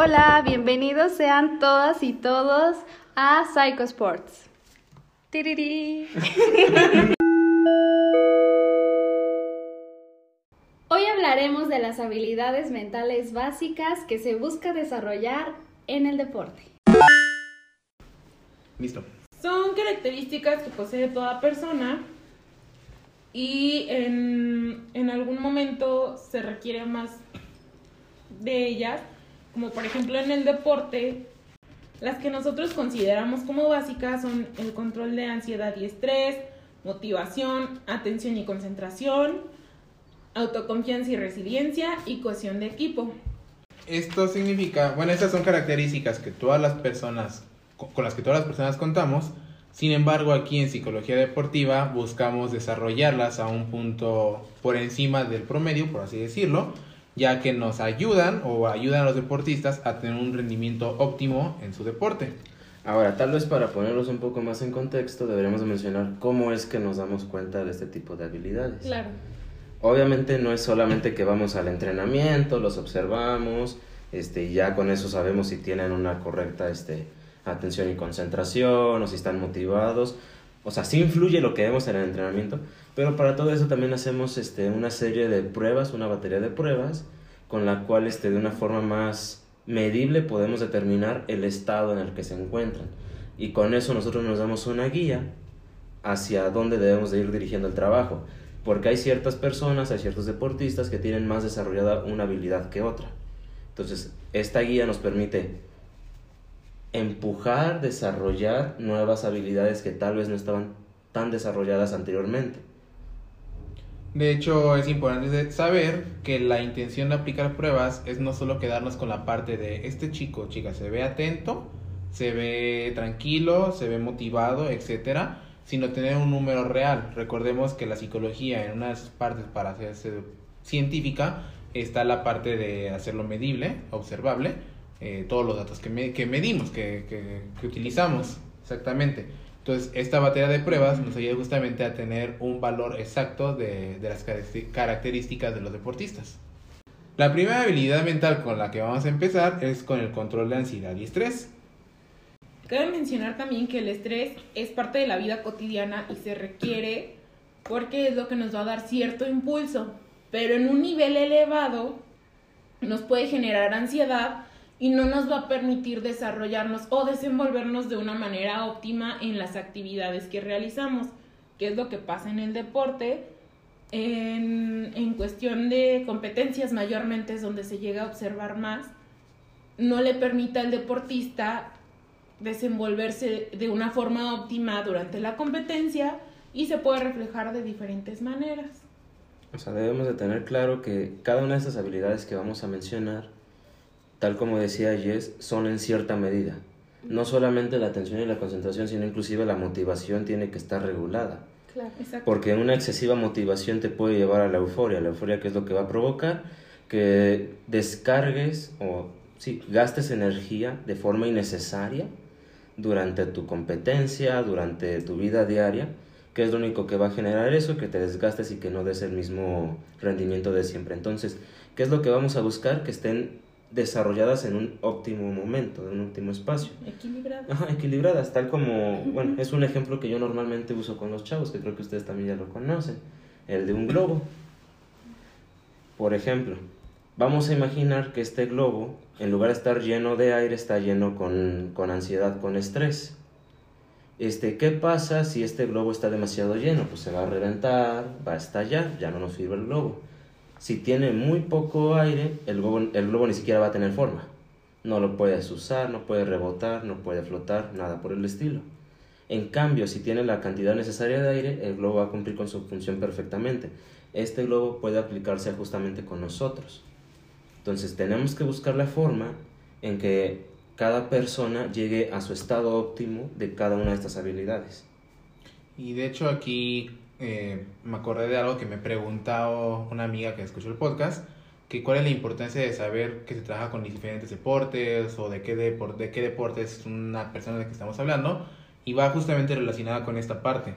Hola, bienvenidos sean todas y todos a Psycho Sports. Tiriri. Hoy hablaremos de las habilidades mentales básicas que se busca desarrollar en el deporte. Listo. Son características que posee toda persona y en, en algún momento se requiere más de ellas, como por ejemplo en el deporte, las que nosotros consideramos como básicas son el control de ansiedad y estrés, motivación, atención y concentración, autoconfianza y resiliencia y cohesión de equipo. Esto significa, bueno, estas son características que todas las personas, con las que todas las personas contamos, sin embargo, aquí en psicología deportiva buscamos desarrollarlas a un punto por encima del promedio, por así decirlo, ya que nos ayudan o ayudan a los deportistas a tener un rendimiento óptimo en su deporte. Ahora, tal vez para ponerlos un poco más en contexto, deberíamos mencionar cómo es que nos damos cuenta de este tipo de habilidades. Claro. Obviamente no es solamente que vamos al entrenamiento, los observamos, este, y ya con eso sabemos si tienen una correcta este, atención y concentración o si están motivados. O sea, sí influye lo que vemos en el entrenamiento, pero para todo eso también hacemos este, una serie de pruebas, una batería de pruebas, con la cual este, de una forma más medible podemos determinar el estado en el que se encuentran. Y con eso nosotros nos damos una guía hacia dónde debemos de ir dirigiendo el trabajo porque hay ciertas personas, hay ciertos deportistas que tienen más desarrollada una habilidad que otra. Entonces, esta guía nos permite empujar, desarrollar nuevas habilidades que tal vez no estaban tan desarrolladas anteriormente. De hecho, es importante saber que la intención de aplicar pruebas es no solo quedarnos con la parte de este chico, chica, se ve atento, se ve tranquilo, se ve motivado, etcétera, sino tener un número real. Recordemos que la psicología en unas partes para hacerse científica está la parte de hacerlo medible, observable, eh, todos los datos que, que medimos, que, que, que, utilizamos, exactamente. Entonces, esta batería de pruebas nos ayuda justamente a tener un valor exacto de, las características de los deportistas. La primera habilidad mental con la que vamos a empezar es con el control de ansiedad y estrés. Cabe mencionar también que el estrés es parte de la vida cotidiana y se requiere porque es lo que nos va a dar cierto impulso, pero en un nivel elevado nos puede generar ansiedad y no nos va a permitir desarrollarnos o desenvolvernos de una manera óptima en las actividades que realizamos, que es lo que pasa en el deporte. En, cuestión de competencias mayormente es donde se llega a observar más, no le permite al deportista desenvolverse de una forma óptima durante la competencia y se puede reflejar de diferentes maneras. O sea, debemos de tener claro que cada una de estas habilidades que vamos a mencionar, tal como decía Jess, son en cierta medida. No solamente la atención y la concentración, sino inclusive la motivación tiene que estar regulada. Claro, exacto. Porque una excesiva motivación te puede llevar a la euforia. La euforia que es lo que va a provocar que descargues o sí, gastes energía de forma innecesaria durante tu competencia, durante tu vida diaria, que es lo único que va a generar eso, que te desgastes y que no des el mismo rendimiento de siempre. Entonces, ¿qué es lo que vamos a buscar? Que estén desarrolladas en un óptimo momento, en un óptimo espacio. Equilibradas. Ajá, equilibradas, tal como, bueno, es un ejemplo que yo normalmente uso con los chavos, que creo que ustedes también ya lo conocen, el de un globo. Por ejemplo, vamos a imaginar que este globo, en lugar de estar lleno de aire, está lleno con, con ansiedad, con estrés. Este, ¿Qué pasa si este globo está demasiado lleno? Pues se va a reventar, va a estallar, ya no nos sirve el globo. Si tiene muy poco aire, el globo, el globo ni siquiera va a tener forma. No lo puedes usar, no puede rebotar, no puede flotar, nada por el estilo. En cambio, si tiene la cantidad necesaria de aire, el globo va a cumplir con su función perfectamente. Este globo puede aplicarse justamente con nosotros. Entonces tenemos que buscar la forma en que cada persona llegue a su estado óptimo de cada una de estas habilidades. Y de hecho aquí eh, me acordé de algo que me preguntó una amiga que escuchó el podcast, que cuál es la importancia de saber que se trabaja con diferentes deportes o de qué, depor de qué deporte es una persona de que estamos hablando y va justamente relacionada con esta parte.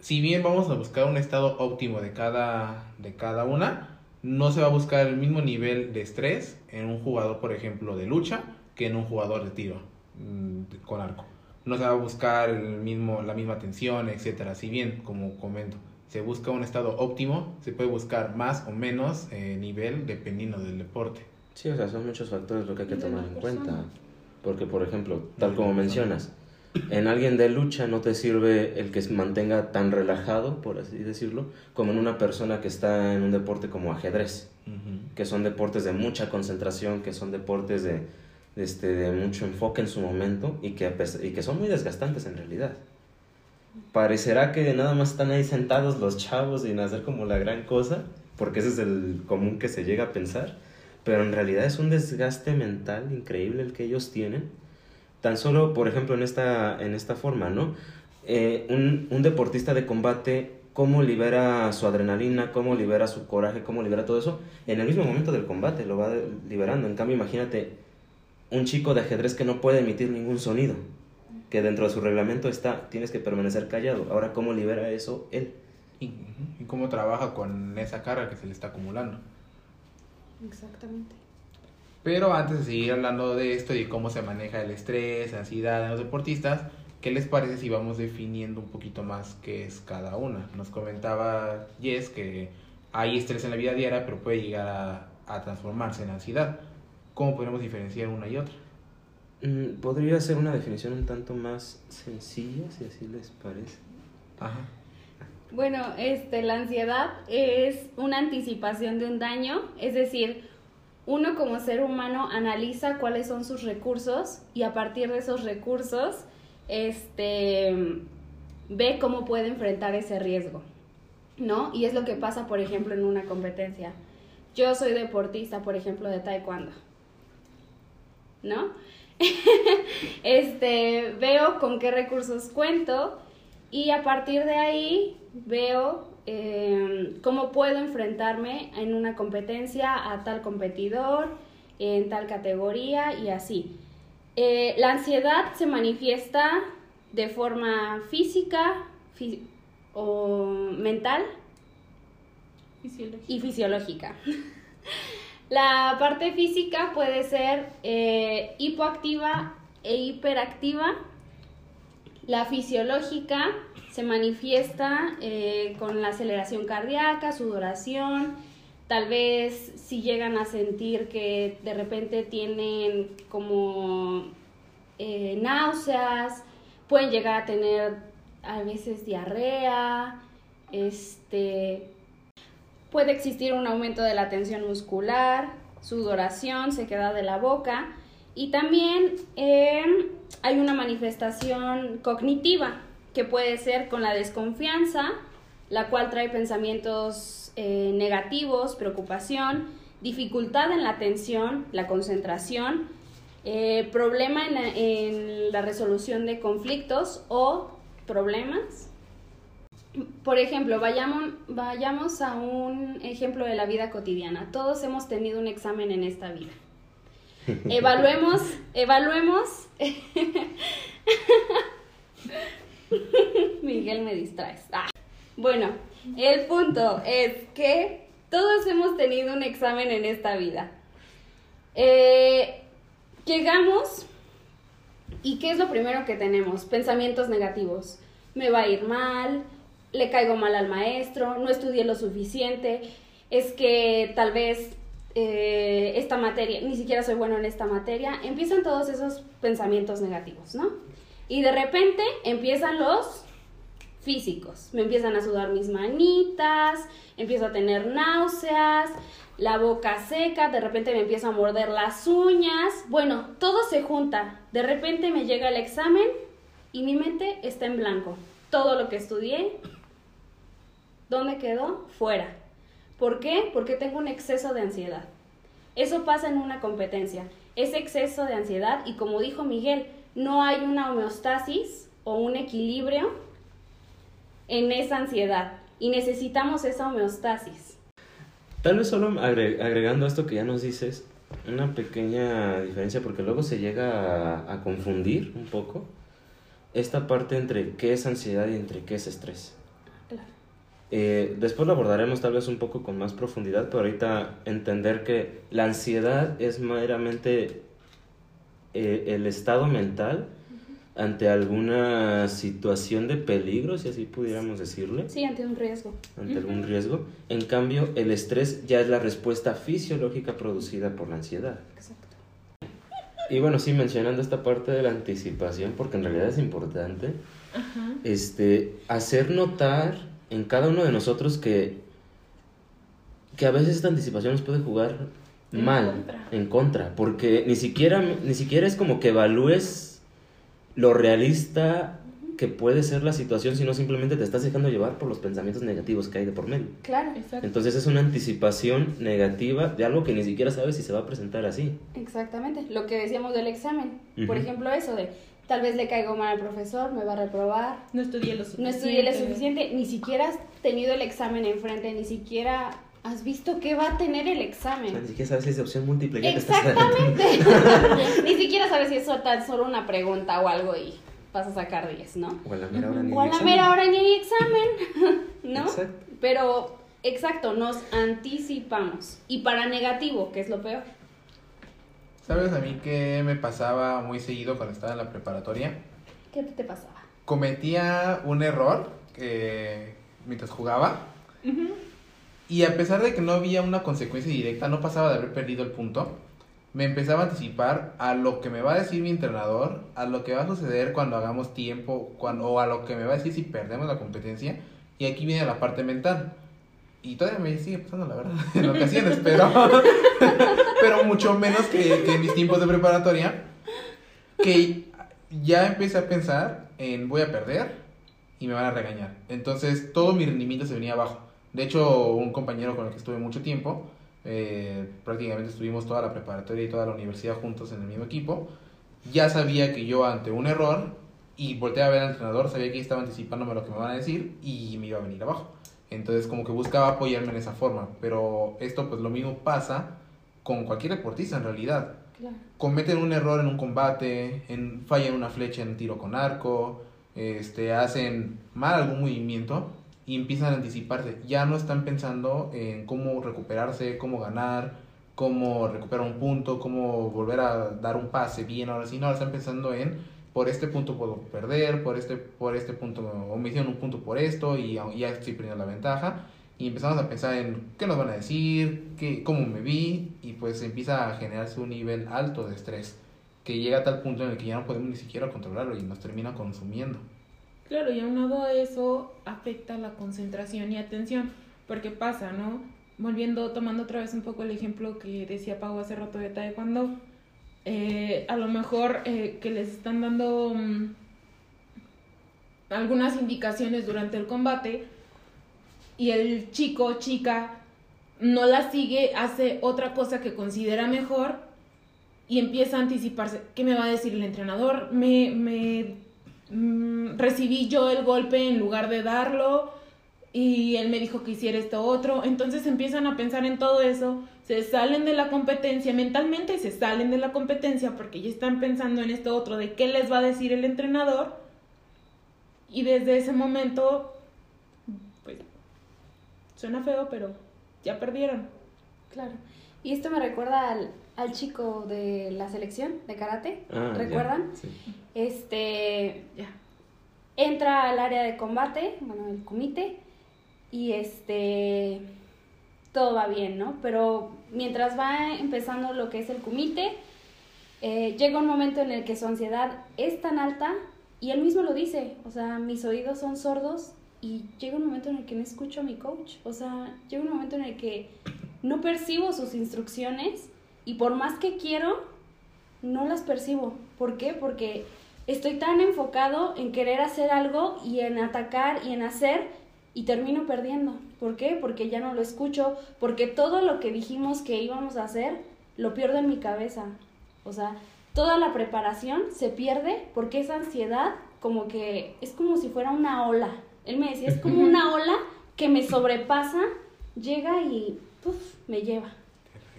Si bien vamos a buscar un estado óptimo de cada, de cada una, no se va a buscar el mismo nivel de estrés en un jugador, por ejemplo, de lucha que en un jugador de tiro mm, con arco. No se va a buscar el mismo, la misma tensión, etcétera. Si bien, como comento, se busca un estado óptimo, se puede buscar más o menos eh, nivel dependiendo del deporte. Sí, o sea, son muchos factores lo que hay que tomar en persona. cuenta. Porque, por ejemplo, tal como mencionas, en alguien de lucha no te sirve el que se mantenga tan relajado, por así decirlo, como en una persona que está en un deporte como ajedrez, que son deportes de mucha concentración, que son deportes de, de este, de mucho enfoque en su momento y que, y que son muy desgastantes en realidad. Parecerá que nada más están ahí sentados los chavos sin hacer como la gran cosa, porque ese es el común que se llega a pensar, pero en realidad es un desgaste mental increíble el que ellos tienen. Tan solo, por ejemplo, en esta, en esta forma, ¿no? Eh, un, un deportista de combate, ¿cómo libera su adrenalina? ¿Cómo libera su coraje? ¿Cómo libera todo eso? En el mismo momento del combate lo va liberando. En cambio, imagínate un chico de ajedrez que no puede emitir ningún sonido, que dentro de su reglamento está, tienes que permanecer callado. Ahora, ¿cómo libera eso él? Y, cómo trabaja con esa carga que se le está acumulando. Exactamente. Pero antes de seguir hablando de esto y cómo se maneja el estrés, la ansiedad en los deportistas, ¿qué les parece si vamos definiendo un poquito más qué es cada una? Nos comentaba Jess que hay estrés en la vida diaria, pero puede llegar a, a transformarse en ansiedad. ¿Cómo podemos diferenciar una y otra? Mm, Podría ser una definición un tanto más sencilla, si así les parece. Ajá. Bueno, este, la ansiedad es una anticipación de un daño, es decir, uno como ser humano analiza cuáles son sus recursos y a partir de esos recursos, este, ve cómo puede enfrentar ese riesgo, ¿no? Y es lo que pasa, por ejemplo, en una competencia. Yo soy deportista, por ejemplo, de taekwondo, ¿no? este, veo con qué recursos cuento y a partir de ahí veo eh, cómo puedo enfrentarme en una competencia a tal competidor, en tal categoría y así. Eh, la ansiedad se manifiesta de forma física fí- o mental y fisiológica. La parte física puede ser eh, hipoactiva e hiperactiva. La fisiológica se manifiesta eh, con la aceleración cardíaca, sudoración, tal vez si llegan a sentir que de repente tienen como eh, náuseas, pueden llegar a tener a veces diarrea, este, Puede existir un aumento de la tensión muscular, sudoración, sequedad de la boca y también eh, hay una manifestación cognitiva que puede ser con la desconfianza, la cual trae pensamientos eh, negativos, preocupación, dificultad en la atención, la concentración, eh, problema en la resolución de conflictos o problemas por ejemplo, vayamos, vayamos a un ejemplo de la vida cotidiana. Todos hemos tenido un examen en esta vida. Evaluemos, evaluemos. Miguel me distraes. Ah. Bueno, el punto es que todos hemos tenido un examen en esta vida. Eh, llegamos y ¿qué es lo primero que tenemos? Pensamientos negativos. Me va a ir mal, le caigo mal al maestro, no estudié lo suficiente, es que tal vez eh, esta materia, ni siquiera soy bueno en esta materia, empiezan todos esos pensamientos negativos, ¿no? Y de repente empiezan los físicos, me empiezan a sudar mis manitas, empiezo a tener náuseas, la boca seca, de repente me empiezo a morder las uñas, bueno, todo se junta, de repente me llega el examen y mi mente está en blanco, todo lo que estudié ¿Dónde quedó? Fuera. ¿Por qué? Porque tengo un exceso de ansiedad. Eso pasa en una competencia. Ese exceso de ansiedad y como dijo Miguel, no hay una homeostasis o un equilibrio en esa ansiedad y necesitamos esa homeostasis. Tal vez solo agre- agregando esto que ya nos dices, una pequeña diferencia, porque luego se llega a, a confundir un poco esta parte entre qué es ansiedad y entre qué es estrés. Claro. Eh, después lo abordaremos tal vez un poco con más profundidad, pero ahorita entender que la ansiedad es meramente eh, el estado mental ante alguna situación de peligro, si así pudiéramos decirle, Sí, ante un riesgo. ante algún riesgo. En cambio, el estrés ya es la respuesta fisiológica producida por la ansiedad. Exacto. Y bueno, sí, mencionando esta parte de la anticipación, porque en realidad es importante, Ajá. este, hacer notar en cada uno de nosotros que, que a veces esta anticipación nos puede jugar En mal, contra. en contra, porque ni siquiera, ni siquiera es como que evalúes lo realista que puede ser la situación, sino simplemente te estás dejando llevar por los pensamientos negativos que hay de por medio. Claro, Exacto. Entonces es una anticipación negativa de algo que ni siquiera sabes si se va a presentar así. exactamente. Lo que decíamos del examen. Por ejemplo, eso de tal vez le caigo mal al profesor, me va a reprobar, No estudié lo no suficiente. estudié lo suficiente, ni siquiera has tenido el examen enfrente, ni siquiera has visto qué va a tener el examen. ni siquiera sabes si es opción múltiple. ya te estás Exactamente. ni siquiera sabes si es tan solo una pregunta o algo y vas a sacar 10, ¿no? O a la mera hora ni O a la examen. mera hora ni hay examen, ¿no? Exacto. Pero, exacto, nos anticipamos. Y para negativo, que es lo peor. ¿Sabes a mí qué me pasaba muy seguido cuando estaba en la preparatoria? ¿Qué te pasaba? Cometía un error eh, mientras jugaba Ujú. y a pesar de que no había una consecuencia directa, no pasaba de haber perdido el punto, me empezaba a anticipar a lo que me va a decir mi entrenador, a lo que va a suceder cuando hagamos tiempo, cuando, o a lo que me va a decir si perdemos la competencia. Y aquí viene la parte mental. Y todavía me sigue pasando, la verdad, en ocasiones, pero, pero mucho menos que, en mis tiempos de preparatoria, que ya empecé a pensar en voy a perder y me van a regañar. Entonces todo mi rendimiento se venía abajo. De hecho, un compañero con el que estuve mucho tiempo, eh, prácticamente estuvimos toda la preparatoria y toda la universidad juntos en el mismo equipo, ya sabía que yo ante un error y volteé a ver al entrenador, sabía que estaba anticipándome lo que me van a decir y me iba a venir abajo. Entonces como que buscaba apoyarme en esa forma, pero esto pues lo mismo pasa con cualquier deportista en realidad. Claro. Cometen un error en un combate, en, fallan una flecha en un tiro con arco, este, hacen mal algún movimiento y empiezan a anticiparse. Ya no están pensando en cómo recuperarse, cómo ganar, cómo recuperar un punto, cómo volver a dar un pase bien, ahora sí, no, ahora están pensando en por este punto puedo perder, por este, por este punto, o me hicieron un punto por esto y ya estoy perdiendo la ventaja. Y empezamos a pensar en qué nos van a decir, qué, cómo me vi, y pues empieza a generarse un nivel alto de estrés, que llega a tal punto en el que ya no podemos ni siquiera controlarlo y nos termina consumiendo. Claro, y aunado a eso afecta la concentración y atención, porque pasa, ¿no? Volviendo, tomando otra vez un poco el ejemplo que decía Pau hace rato de Taekwondo, eh, a lo mejor eh, que les están dando mm, algunas indicaciones durante el combate y el chico chica no la sigue, hace otra cosa que considera mejor y empieza a anticiparse. ¿Qué me va a decir el entrenador? Me, me mm, recibí yo el golpe en lugar de darlo y él me dijo que hiciera esto otro. Entonces empiezan a pensar en todo eso, se salen de la competencia, mentalmente se salen de la competencia porque ya están pensando en esto otro, de qué les va a decir el entrenador. Y desde ese momento, pues, suena feo, pero ya perdieron. Claro. Y esto me recuerda al, al chico de la selección de karate. Ah, ya, ¿Recuerdan? sí. Este Ya. entra al área de combate, bueno, el comité, y este todo va bien, ¿no? Pero mientras va empezando lo que es el comité, eh, llega un momento en el que su ansiedad es tan alta, y él mismo lo dice, o sea, mis oídos son sordos, y llega un momento en el que no escucho a mi coach, o sea, llega un momento en el que no percibo sus instrucciones, y por más que quiero, no las percibo. ¿Por qué? Porque estoy tan enfocado en querer hacer algo y en atacar y en hacer y termino perdiendo. ¿Por qué? Porque ya no lo escucho, porque todo lo que dijimos que íbamos a hacer lo pierdo en mi cabeza. O sea, toda la preparación se pierde porque esa ansiedad como que es como si fuera una ola. Él me decía, es como una ola que me sobrepasa, llega y puf, me lleva.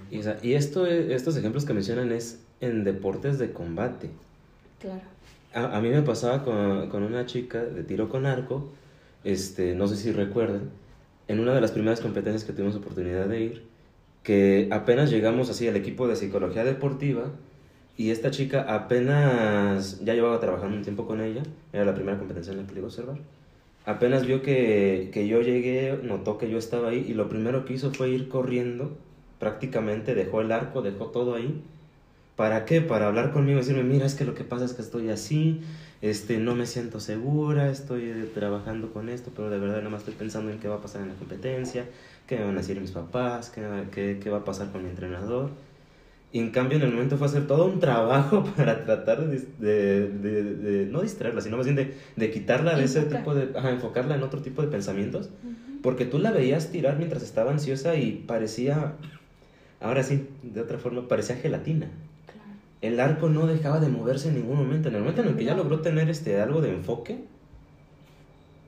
Y, o sea, y esto, es- estos ejemplos que mencionan es en deportes de combate. Claro. A, a mí me pasaba con, con una chica de tiro con arco, este, no sé si recuerden, en una de las primeras competencias que tuvimos oportunidad de ir, que apenas llegamos así al equipo de psicología deportiva y esta chica apenas, ya llevaba trabajando un tiempo con ella, era la primera competencia en la que le iba a observar. Apenas vio que, que yo llegué, notó que yo estaba ahí y lo primero que hizo fue ir corriendo, prácticamente dejó el arco, dejó todo ahí. ¿Para qué? Para hablar conmigo y decirme, mira, es que lo que pasa es que estoy así, este, no me siento segura, estoy eh, trabajando con esto, pero de verdad nada más estoy pensando en qué va a pasar en la competencia, qué me van a decir mis papás, qué, qué, qué va a pasar con mi entrenador. Y en cambio en el momento fue hacer todo un trabajo para tratar de, de, de, de no distraerla, sino más bien de, de quitarla de ese tipo de... Ajá, enfocarla en otro tipo de pensamientos. Porque tú la veías tirar mientras estaba ansiosa y parecía, ahora sí, de otra forma, parecía gelatina. El arco no dejaba de moverse en ningún momento. En el momento en el que ya logró tener este, algo de enfoque,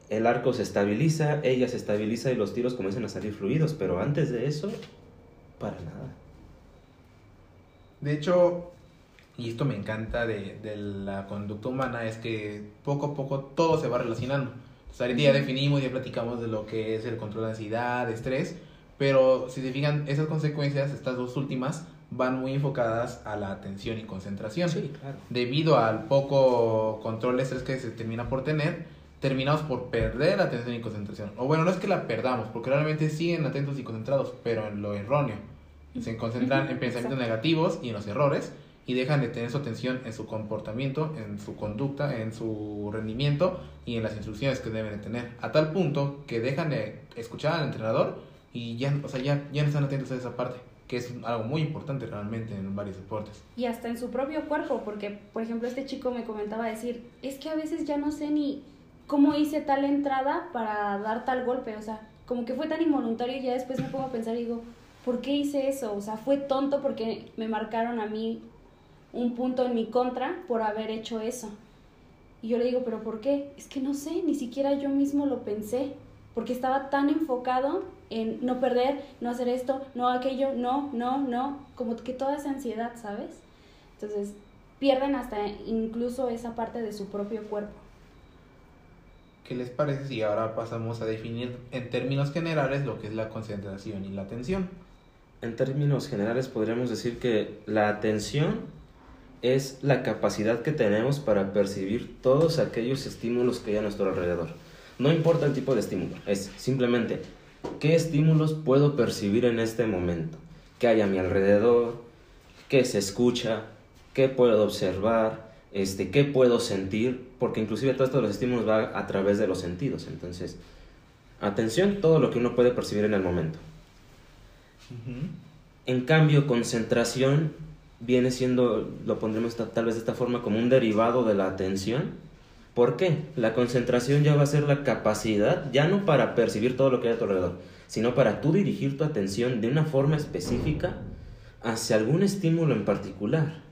el arco se estabiliza, ella se estabiliza y los tiros comienzan a salir fluidos. Pero antes de eso, para nada. De hecho, y esto me encanta de, de la conducta humana, es que poco a poco todo se va relacionando. Entonces, ahorita ya definimos, ya platicamos de lo que es el control de ansiedad, de estrés, pero si se fijan, esas consecuencias, estas dos últimas, van muy enfocadas a la atención y concentración. claro. Debido al poco control de estrés que se termina por tener, terminamos por perder la atención y concentración. O bueno, no es que la perdamos, porque realmente siguen atentos y concentrados, pero en lo erróneo. Se concentran en pensamientos exacto. negativos y en los errores y dejan de tener su atención en su comportamiento, en su conducta, en su rendimiento y en las instrucciones que deben de tener. A tal punto que dejan de escuchar al entrenador y ya, o sea, ya, ya no están atentos a esa parte, que es algo muy importante realmente en varios deportes. Y hasta en su propio cuerpo, porque, por ejemplo, este chico me comentaba decir, es que a veces ya no sé ni cómo hice tal entrada para dar tal golpe, o sea, como que fue tan involuntario y ya después me pongo a pensar y digo, ¿por qué hice eso? O sea, fue tonto porque me marcaron a mí un punto en mi contra por haber hecho eso. Y yo le digo, ¿pero por qué? Es que no sé, ni siquiera yo mismo lo pensé, porque estaba tan enfocado en no perder, no hacer esto, no aquello, no, no, no, como que toda esa ansiedad, ¿sabes? Entonces, pierden hasta incluso esa parte de su propio cuerpo. ¿Qué les parece si ahora pasamos a definir en términos generales lo que es la concentración y la atención? En términos generales podríamos decir que la atención es la capacidad que tenemos para percibir todos aquellos estímulos que hay a nuestro alrededor. No importa el tipo de estímulo, es simplemente qué estímulos puedo percibir en este momento, qué hay a mi alrededor, qué se escucha, qué puedo observar, este, qué puedo sentir, porque inclusive todo esto de los estímulos va a través de los sentidos. Entonces, atención, todo lo que uno puede percibir en el momento. En cambio, concentración viene siendo, lo pondremos ta- tal vez de esta forma, como un derivado de la atención. ¿Por qué? La concentración ya va a ser la capacidad, ya no para percibir todo lo que hay a tu alrededor, sino para tú dirigir tu atención de una forma específica hacia algún estímulo en particular.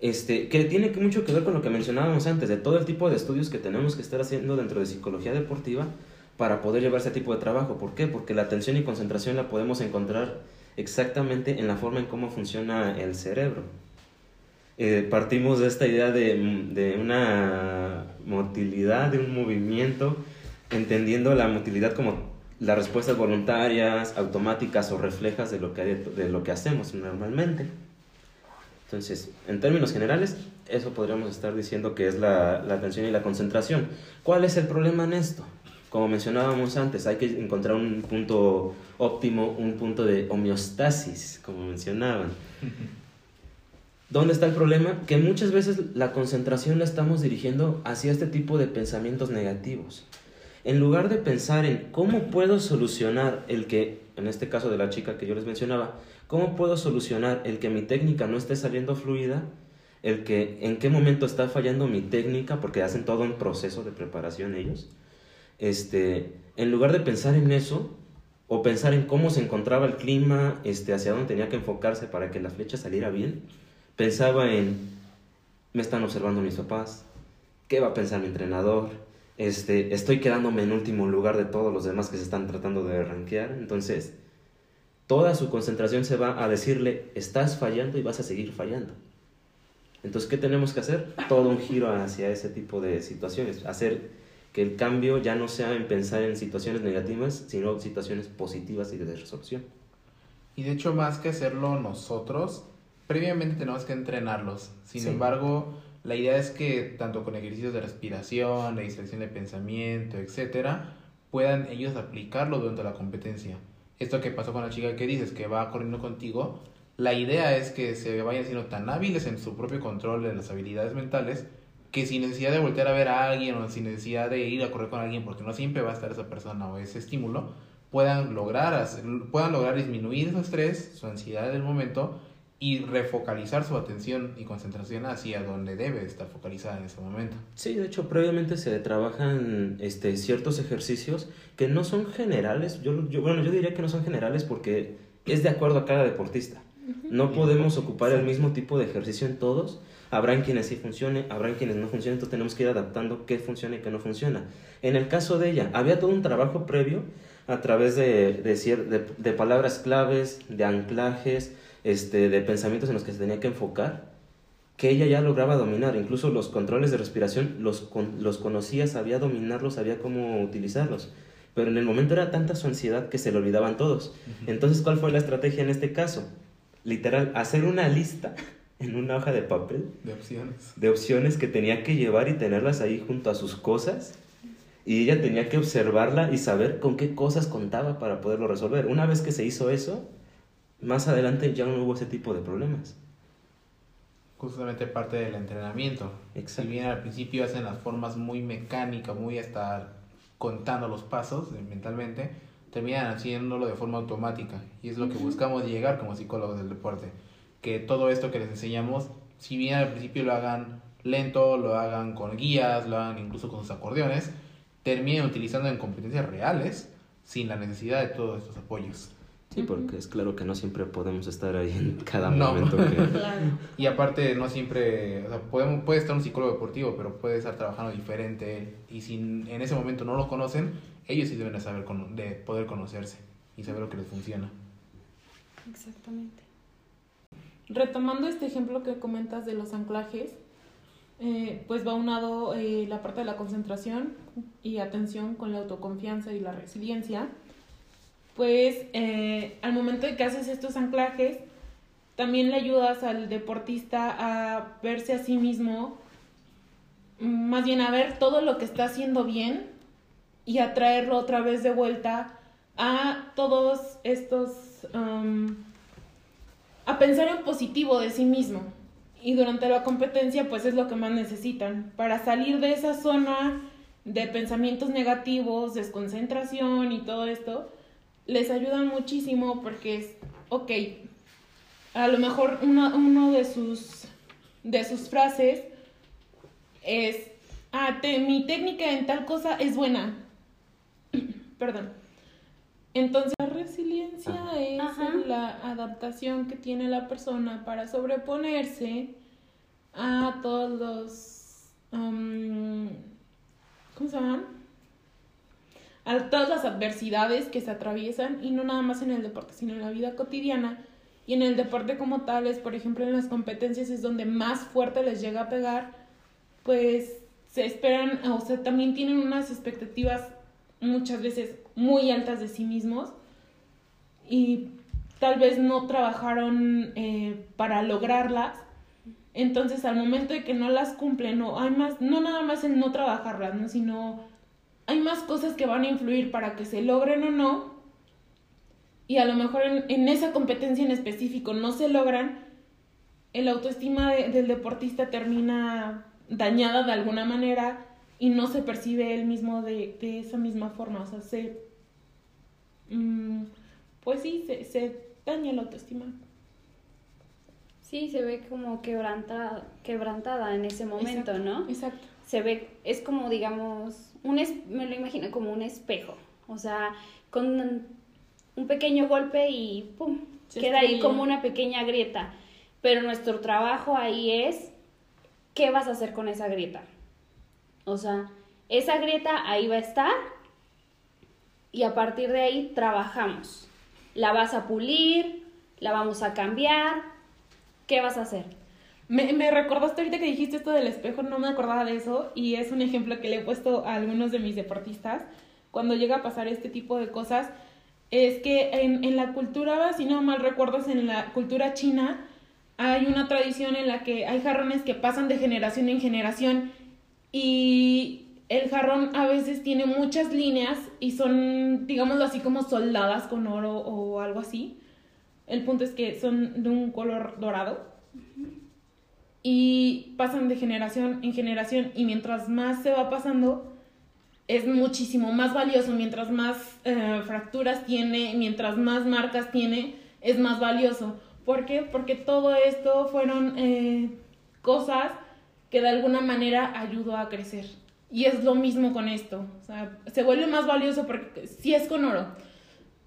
Este, que tiene mucho que ver con lo que mencionábamos antes, de todo el tipo de estudios que tenemos que estar haciendo dentro de psicología deportiva para poder llevar ese tipo de trabajo. ¿Por qué? Porque la atención y concentración la podemos encontrar exactamente en la forma en cómo funciona el cerebro. Eh, partimos de esta idea de, de una motilidad, de un movimiento, entendiendo la motilidad como las respuestas voluntarias, automáticas o reflejas de lo que, de lo que hacemos normalmente. Entonces, en términos generales, eso podríamos estar diciendo que es la, la atención y la concentración. ¿Cuál es el problema en esto? Como mencionábamos antes, hay que encontrar un punto óptimo, un punto de homeostasis, como mencionaban. ¿Dónde está el problema? Que muchas veces la concentración la estamos dirigiendo hacia este tipo de pensamientos negativos. En lugar de pensar en cómo puedo solucionar el que, en este caso de la chica que yo les mencionaba, cómo puedo solucionar el que mi técnica no esté saliendo fluida, el que en qué momento está fallando mi técnica, porque hacen todo un proceso de preparación ellos, este, en lugar de pensar en eso, o pensar en cómo se encontraba el clima, este, hacia dónde tenía que enfocarse para que la flecha saliera bien, pensaba en, me están observando mis papás, qué va a pensar mi entrenador, este, estoy quedándome en último lugar de todos los demás que se están tratando de rankear, entonces toda su concentración se va a decirle, estás fallando y vas a seguir fallando. Entonces, ¿qué tenemos que hacer? Todo un giro hacia ese tipo de situaciones, hacer que el cambio ya no sea en pensar en situaciones negativas, sino situaciones positivas y de resolución. Y de hecho, más que hacerlo nosotros, previamente tenemos que entrenarlos. Sin Sí. embargo, la idea es que tanto con ejercicios de respiración, de distracción de pensamiento, etcétera, puedan ellos aplicarlo durante la competencia. Esto que pasó con la chica que dices, que va corriendo contigo, la idea es que se vayan siendo tan hábiles en su propio control de las habilidades mentales que sin necesidad de voltear a ver a alguien o sin necesidad de ir a correr con alguien, porque no siempre va a estar esa persona o ese estímulo, puedan lograr, hacer- puedan lograr disminuir su estrés, su ansiedad del momento y refocalizar su atención y concentración hacia donde debe estar focalizada en ese momento. Sí, de hecho, previamente se trabajan este, ciertos ejercicios que no son generales. Yo, yo, bueno, yo diría que no son generales porque es de acuerdo a cada deportista. No podemos ocupar el mismo tipo de ejercicio en todos. Habrán quienes sí funcione, habrán quienes no funcionen, entonces tenemos que ir adaptando qué funciona y qué no funciona. En el caso de ella, había todo un trabajo previo a través de, de, de, de palabras claves, de anclajes, este, de pensamientos en los que se tenía que enfocar, que ella ya lograba dominar. Incluso los controles de respiración los, con- los conocía, sabía dominarlos, sabía cómo utilizarlos. Pero en el momento era tanta su ansiedad que se le olvidaban todos. Entonces, ¿cuál fue la estrategia en este caso? Literal, hacer una lista en una hoja de papel De opciones. de opciones que tenía que llevar y tenerlas ahí junto a sus cosas. Y ella tenía que observarla y saber con qué cosas contaba para poderlo resolver. Una vez que se hizo eso, más adelante ya no hubo ese tipo de problemas. Justamente parte del entrenamiento. Exacto. Si bien al principio hacen las formas muy mecánicas, muy hasta contando los pasos mentalmente, terminan haciéndolo de forma automática. Y es lo que buscamos llegar como psicólogos del deporte. Que todo esto que les enseñamos, si bien al principio lo hagan lento, lo hagan con guías, lo hagan incluso con sus acordeones, terminen utilizando en competencias reales sin la necesidad de todos estos apoyos. Sí, porque es claro que no siempre podemos estar ahí en cada No. momento. que- Claro. Y aparte, no siempre, o sea, podemos, puede estar un psicólogo deportivo, pero puede estar trabajando diferente. Y si en ese momento no lo conocen, ellos sí deben de saber, cono- de poder conocerse y saber lo que les funciona. Exactamente. Retomando este ejemplo que comentas de los anclajes, eh, pues va unado eh, la parte de la concentración y atención con la autoconfianza y la resiliencia. Pues al momento de que haces estos anclajes, también le ayudas al deportista a verse a sí mismo, más bien a ver todo lo que está haciendo bien y a traerlo otra vez de vuelta a todos estos... am, a pensar en positivo de sí mismo. Y durante la competencia, pues es lo que más necesitan. Para salir de esa zona de pensamientos negativos, desconcentración y todo esto, les ayudan muchísimo porque es, ok, a lo mejor uno, uno de, sus, de sus frases es, ah, te- mi técnica en tal cosa es buena. Perdón. Entonces, la resiliencia Ajá. es Ajá. la adaptación que tiene la persona para sobreponerse a todos los... um, ¿Cómo se llaman? A todas las adversidades que se atraviesan y no nada más en el deporte, sino en la vida cotidiana. Y en el deporte como tal es, por ejemplo, en las competencias es donde más fuerte les llega a pegar, pues se esperan, o sea, también tienen unas expectativas muchas veces muy altas de sí mismos y tal vez no trabajaron eh, para lograrlas. Entonces, al momento de que no las cumplen, no, hay más, no nada más en no trabajarlas, ¿no? sino hay más cosas que van a influir para que se logren o no. Y a lo mejor en, en esa competencia en específico no se logran, el autoestima de- del deportista termina dañada de alguna manera y no se percibe él mismo de, de esa misma forma. O sea, se. mm, pues sí, se, se daña la autoestima. Sí, se ve como quebrantada, quebrantada en ese momento, Exacto, ¿no? Exacto. Se ve, es como digamos, un es- me lo imagino como un espejo, o sea, con un, pequeño golpe y pum, Se queda ahí como una pequeña grieta, pero nuestro trabajo ahí es, ¿qué vas a hacer con esa grieta? O sea, esa grieta ahí va a estar y a partir de ahí trabajamos. La vas a pulir, la vamos a cambiar, ¿qué vas a hacer? Me, me recordaste ahorita que dijiste esto del espejo, no me acordaba de eso y es un ejemplo que le he puesto a algunos de mis deportistas. Cuando llega a pasar este tipo de cosas, es que en, en la cultura, si no mal recuerdas, en la cultura china hay una tradición en la que hay jarrones que pasan de generación en generación y el jarrón a veces tiene muchas líneas y son, digámoslo así, como soldadas con oro o algo así. El punto es que son de un color dorado y pasan de generación en generación y mientras más se va pasando es muchísimo más valioso, mientras más eh, fracturas tiene, mientras más marcas tiene, es más valioso. ¿Por qué? Porque todo esto fueron eh, cosas que de alguna manera ayudó a crecer. Y es lo mismo con esto. O sea, se vuelve más valioso porque si es con oro.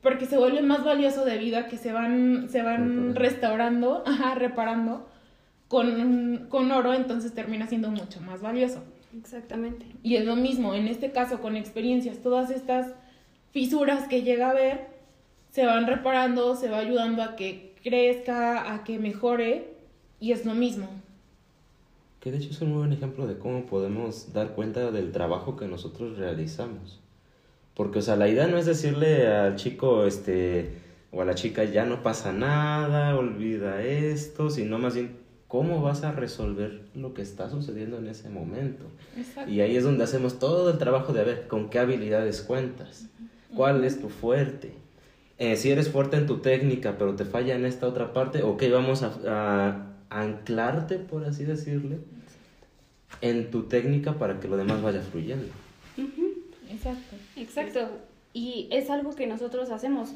Porque se vuelve más valioso debido a que se van, se van restaurando, ajá, reparando con, con oro, entonces termina siendo mucho más valioso. Exactamente. Y es lo mismo, en este caso con experiencias, todas estas fisuras que llega a ver se van reparando, se va ayudando a que crezca, a que mejore y es lo mismo. Que de hecho es un muy buen ejemplo de cómo podemos dar cuenta del trabajo que nosotros realizamos. Porque, o sea, la idea no es decirle al chico, este, o a la chica, ya no pasa nada, olvida esto, sino más bien, ¿cómo vas a resolver lo que está sucediendo en ese momento? Exacto. Y ahí es donde hacemos todo el trabajo de a ver con qué habilidades cuentas, cuál es tu fuerte. Eh, si eres fuerte en tu técnica, pero te falla en esta otra parte, ok, vamos a, a anclarte, por así decirle, en tu técnica para que lo demás vaya fluyendo. Exacto. Exacto. Y es algo que nosotros hacemos.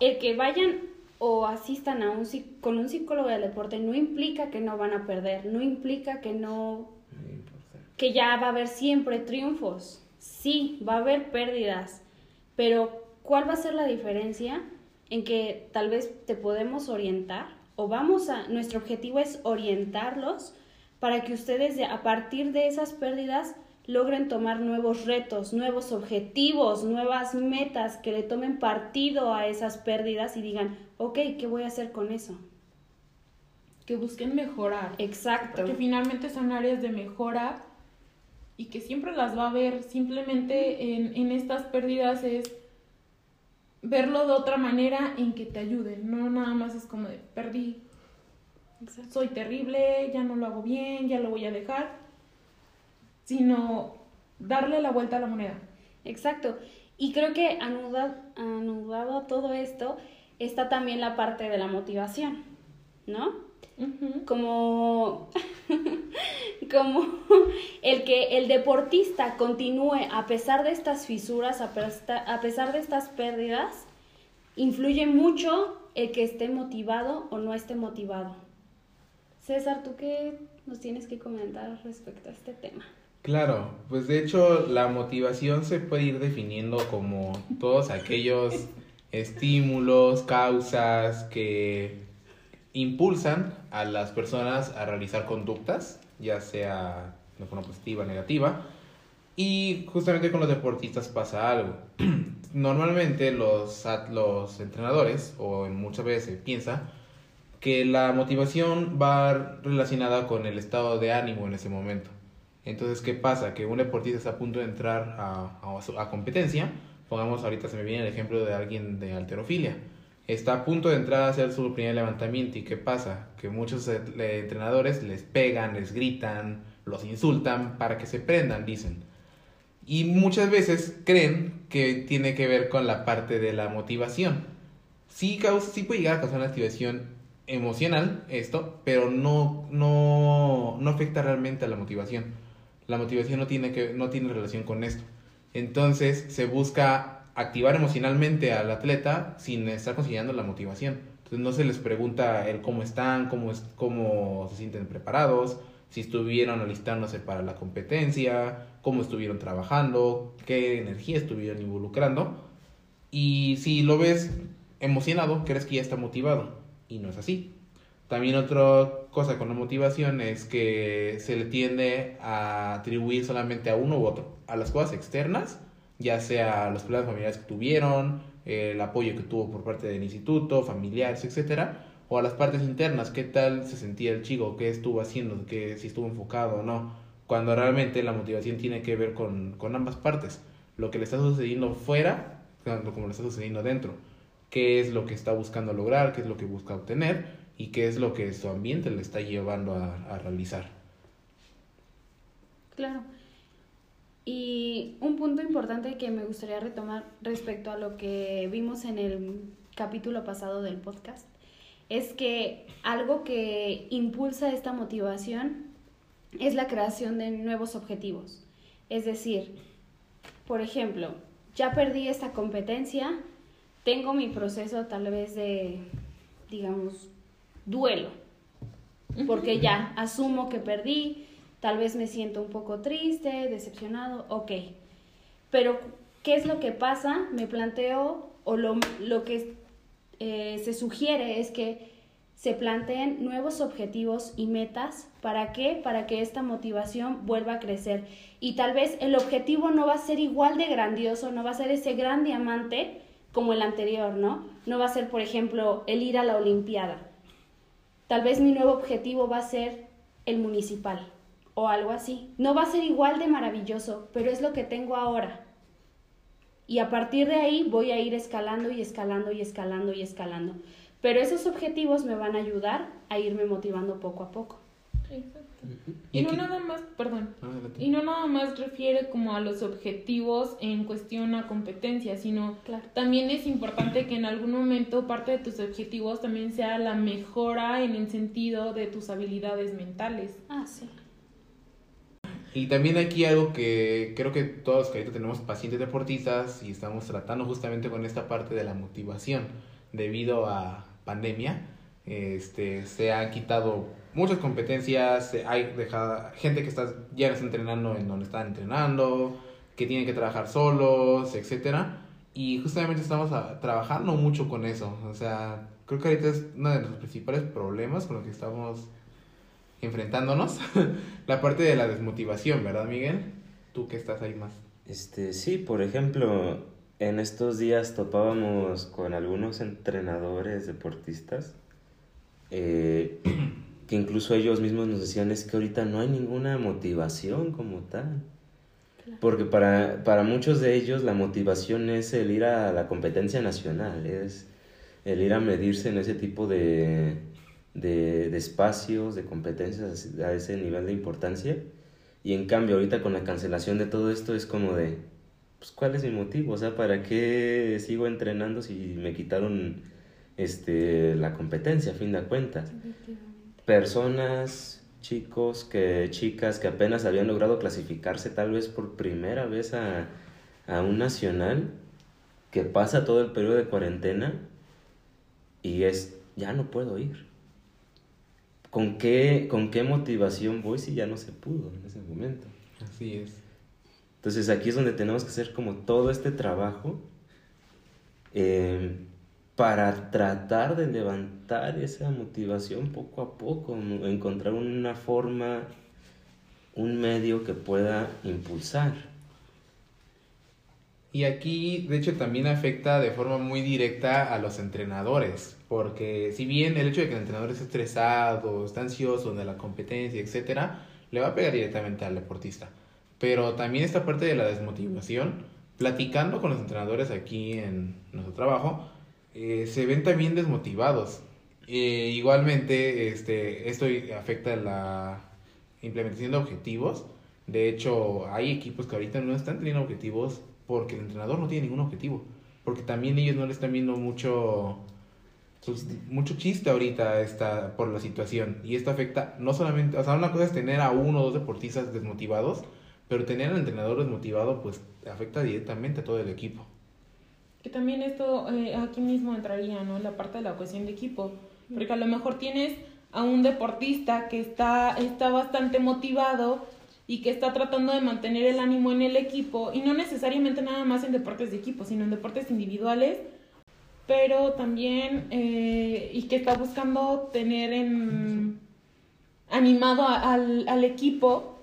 El que vayan o asistan a un con un psicólogo del deporte no implica que no van a perder, no implica que no que ya va a haber siempre triunfos. Sí, va a haber pérdidas, pero ¿cuál va a ser la diferencia en que tal vez te podemos orientar o vamos a nuestro objetivo es orientarlos para que ustedes de- a partir de esas pérdidas logren tomar nuevos retos, nuevos objetivos, nuevas metas, que le tomen partido a esas pérdidas y digan, ok, ¿qué voy a hacer con eso? Que busquen mejorar. Exacto. Porque finalmente son áreas de mejora y que siempre las va a ver. Simplemente en, en estas pérdidas es verlo de otra manera en que te ayuden. No nada más es como de perdí, Exacto. soy terrible, ya no lo hago bien, ya lo voy a dejar. Sino darle la vuelta a la moneda. Exacto. Y creo que anudado, anudado a todo esto está también la parte de la motivación, ¿no? Como, como el que el deportista continúe a pesar de estas fisuras, a, pesta- a pesar de estas pérdidas, influye mucho el que esté motivado o no esté motivado. César, ¿tú qué nos tienes que comentar respecto a este tema? Claro, pues de hecho la motivación se puede ir definiendo como todos aquellos estímulos, causas que impulsan a las personas a realizar conductas, ya sea de forma positiva negativa. Y justamente con los deportistas pasa algo. Normalmente los, los entrenadores, o muchas veces piensa, que la motivación va relacionada con el estado de ánimo en ese momento. Entonces, ¿qué pasa? Que un deportista está a punto de entrar a, a a competencia. Pongamos ahorita, se me viene el ejemplo de alguien de alterofilia. Está a punto de entrar a hacer su primer levantamiento. ¿Y qué pasa? Que muchos le- entrenadores les pegan, les gritan, los insultan para que se prendan, dicen. Y muchas veces creen que tiene que ver con la parte de la motivación. Sí, causa, sí puede llegar a causar una activación emocional esto, pero no, no, no afecta realmente a la motivación. La motivación no tiene, que, no tiene relación con esto. Entonces se busca activar emocionalmente al atleta sin estar considerando la motivación. Entonces no se les pregunta el cómo están, cómo, es, cómo se sienten preparados, si estuvieron alistándose para la competencia, cómo estuvieron trabajando, qué energía estuvieron involucrando. Y si lo ves emocionado, crees que ya está motivado. Y no es así. También otra cosa con la motivación es que se le tiende a atribuir solamente a uno u otro. A las cosas externas, ya sea los problemas familiares que tuvieron, el apoyo que tuvo por parte del instituto, familiares, etcétera, O a las partes internas, qué tal se sentía el chico, qué estuvo haciendo, qué, si estuvo enfocado o no. Cuando realmente la motivación tiene que ver con, con ambas partes. Lo que le está sucediendo fuera, tanto como le está sucediendo dentro. Qué es lo que está buscando lograr, qué es lo que busca obtener y qué es lo que su ambiente le está llevando a, a realizar. Claro. Y un punto importante que me gustaría retomar respecto a lo que vimos en el capítulo pasado del podcast es que algo que impulsa esta motivación es la creación de nuevos objetivos. Es decir, por ejemplo, ya perdí esta competencia, tengo mi proceso tal vez de, digamos, duelo, porque ya asumo que perdí, tal vez me siento un poco triste, decepcionado, ok. Pero, ¿qué es lo que pasa? Me planteo, o lo, lo que eh, se sugiere es que se planteen nuevos objetivos y metas. ¿Para qué? Para que esta motivación vuelva a crecer. Y tal vez el objetivo no va a ser igual de grandioso, no va a ser ese gran diamante como el anterior, ¿no? No va a ser, por ejemplo, el ir a la Olimpiada. Tal vez mi nuevo objetivo va a ser el municipal o algo así. No va a ser igual de maravilloso, pero es lo que tengo ahora. Y a partir de ahí voy a ir escalando y escalando y escalando y escalando. Pero esos objetivos me van a ayudar a irme motivando poco a poco. Exacto. Y Y no nada más, perdón, adelante. y no nada más refiere como a los objetivos en cuestión a competencia, sino Claro. también es importante que en algún momento parte de tus objetivos también sea la mejora en el sentido de tus habilidades mentales. Ah, sí. Y también aquí algo que creo que todos que ahorita tenemos pacientes deportistas y estamos tratando justamente con esta parte de la motivación debido a pandemia. Este, se han quitado muchas competencias, se- hay dejada, gente que está, ya está entrenando en donde están entrenando, que tienen que trabajar solos, etcétera Y justamente estamos trabajando mucho con eso. O sea, creo que ahorita es uno de los principales problemas con los que estamos enfrentándonos. la parte de la desmotivación, ¿verdad, Miguel? Tú que estás ahí más. Este, sí, por ejemplo, en estos días topábamos con algunos entrenadores deportistas eh, que incluso ellos mismos nos decían es que ahorita no hay ninguna motivación como tal. Porque para, para muchos de ellos la motivación es el ir a la competencia nacional, es el ir a medirse en ese tipo de, de, de espacios, de competencias a ese nivel de importancia. Y en cambio, ahorita con la cancelación de todo esto es como de, pues, ¿cuál es mi motivo? O sea, ¿para qué sigo entrenando si me quitaron este, la competencia, a fin de cuentas? Personas, chicos, que, chicas que apenas habían logrado clasificarse tal vez por primera vez a, a un nacional, que pasa todo el periodo de cuarentena y es, ya no puedo ir. ¿Con qué, ¿Con qué motivación voy si ya no se pudo en ese momento? Así es. Entonces aquí es donde tenemos que hacer como todo este trabajo eh, para tratar de levantar esa motivación poco a poco, encontrar una forma, un medio que pueda impulsar. Y aquí, de hecho, también afecta de forma muy directa a los entrenadores, porque si bien el hecho de que el entrenador esté estresado, está ansioso de la competencia, etcétera, le va a pegar directamente al deportista. Pero también esta parte de la desmotivación, platicando con los entrenadores aquí en nuestro trabajo, eh, se ven también desmotivados. Eh, igualmente, este, esto afecta la implementación de objetivos. De hecho, hay equipos que ahorita no están teniendo objetivos porque el entrenador no tiene ningún objetivo. Porque también ellos no le están viendo mucho, pues, mucho chiste ahorita esta, por la situación. Y esto afecta no solamente, o sea, una cosa es tener a uno o dos deportistas desmotivados, pero tener al entrenador desmotivado, pues afecta directamente a todo el equipo. Que también esto eh, aquí mismo entraría, ¿no? La parte de la cohesión de equipo. Porque a lo mejor tienes a un deportista que está, está bastante motivado y que está tratando de mantener el ánimo en el equipo, y no necesariamente nada más en deportes de equipo, sino en deportes individuales, pero también, eh, y que está buscando tener en, animado al, al equipo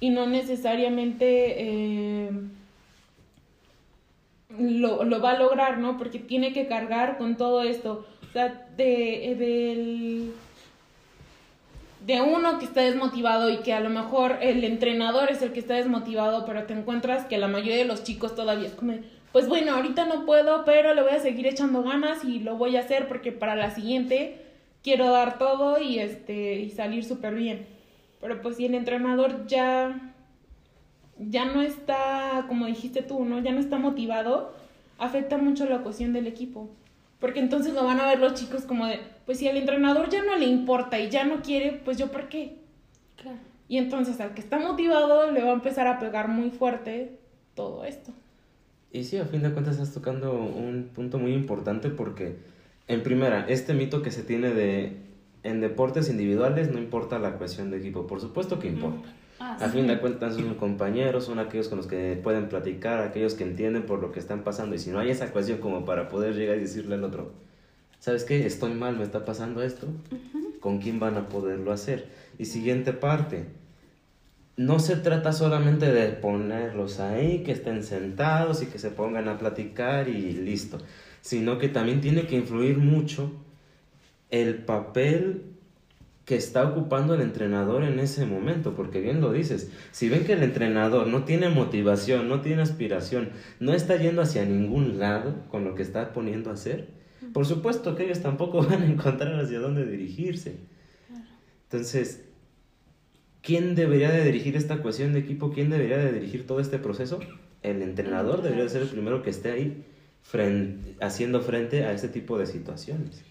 y no necesariamente... eh, lo, lo va a lograr, ¿no? Porque tiene que cargar con todo esto. sea, de, de uno que está desmotivado y que a lo mejor el entrenador es el que está desmotivado, pero te encuentras que la mayoría de los chicos todavía es como, pues bueno, ahorita no puedo, pero le voy a seguir echando ganas y lo voy a hacer porque para la siguiente quiero dar todo y este y salir súper bien. Pero pues si el entrenador ya ya no está, como dijiste tú, ¿no? Ya no está motivado, afecta mucho la cohesión del equipo. Porque entonces lo van a ver los chicos como de, pues si al entrenador ya no le importa y ya no quiere, pues yo por qué. Claro. Y entonces al que está motivado le va a empezar a pegar muy fuerte todo esto. Y sí, a fin de cuentas estás tocando un punto muy importante porque, en primera, este mito que se tiene de en deportes individuales no importa la cohesión de equipo, por supuesto que importa. Ah, A sí. fin de cuentas son compañeros, son aquellos con los que pueden platicar, aquellos que entienden por lo que están pasando. Y si no hay esa cohesión como para poder llegar y decirle al otro, ¿sabes qué? Estoy mal, me está pasando esto. ¿Con quién van a poderlo hacer? Y siguiente parte. No se trata solamente de ponerlos ahí, que estén sentados y que se pongan a platicar y listo. Sino que también tiene que influir mucho el papel que está ocupando el entrenador en ese momento, porque bien lo dices, si ven que el entrenador no tiene motivación, no tiene aspiración, no está yendo hacia ningún lado con lo que está poniendo a hacer, por supuesto que ellos tampoco van a encontrar hacia dónde dirigirse. Entonces, ¿quién debería de dirigir esta cohesión de equipo? ¿Quién debería de dirigir todo este proceso? El entrenador debería de ser el primero que esté ahí frente, haciendo frente a este tipo de situaciones.